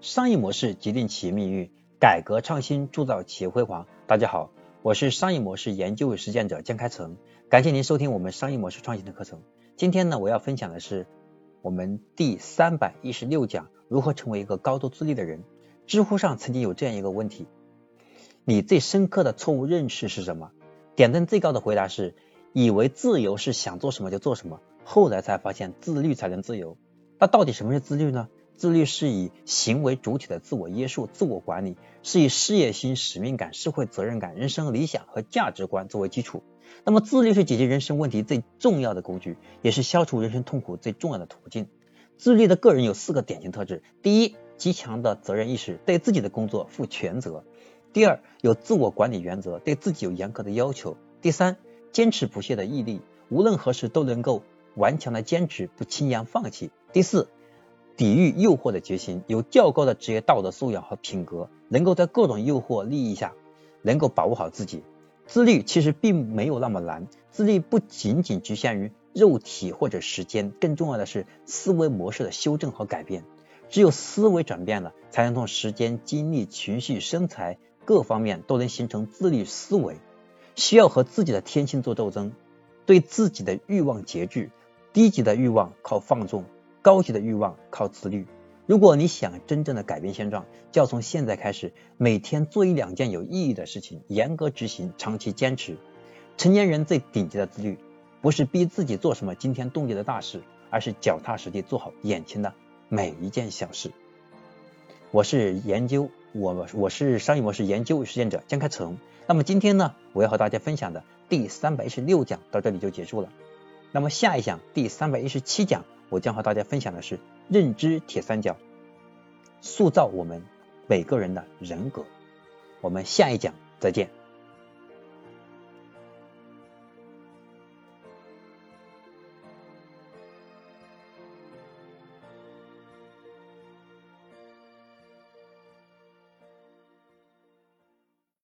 商业模式决定企业命运，改革创新铸造企业辉煌。大家好，我是商业模式研究与实践者江开成，感谢您收听我们商业模式创新的课程。今天呢，我要分享的是我们第三百一十六讲如何成为一个高度自律的人。知乎上曾经有这样一个问题：你最深刻的错误认识是什么？点赞最高的回答是：以为自由是想做什么就做什么，后来才发现自律才能自由。那到底什么是自律呢？自律是以行为主体的自我约束、自我管理，是以事业心、使命感、社会责任感、人生理想和价值观作为基础。那么，自律是解决人生问题最重要的工具，也是消除人生痛苦最重要的途径。自律的个人有四个典型特质：第一，极强的责任意识，对自己的工作负全责；第二，有自我管理原则，对自己有严格的要求；第三，坚持不懈的毅力，无论何时都能够顽强的坚持，不轻言放弃；第四。抵御诱惑的决心，有较高的职业道德素养和品格，能够在各种诱惑利益下，能够把握好自己。自律其实并没有那么难，自律不仅仅局限于肉体或者时间，更重要的是思维模式的修正和改变。只有思维转变了，才能从时间、精力、情绪、身材各方面都能形成自律思维。需要和自己的天性做斗争，对自己的欲望节制，低级的欲望靠放纵。高级的欲望靠自律。如果你想真正的改变现状，就要从现在开始，每天做一两件有意义的事情，严格执行，长期坚持。成年人最顶级的自律，不是逼自己做什么惊天动地的大事，而是脚踏实地做好眼前的每一件小事。我是研究我我是商业模式研究实践者江开成。那么今天呢，我要和大家分享的第三百一十六讲到这里就结束了。那么下一讲第三百一十七讲。我将和大家分享的是认知铁三角，塑造我们每个人的人格。我们下一讲再见。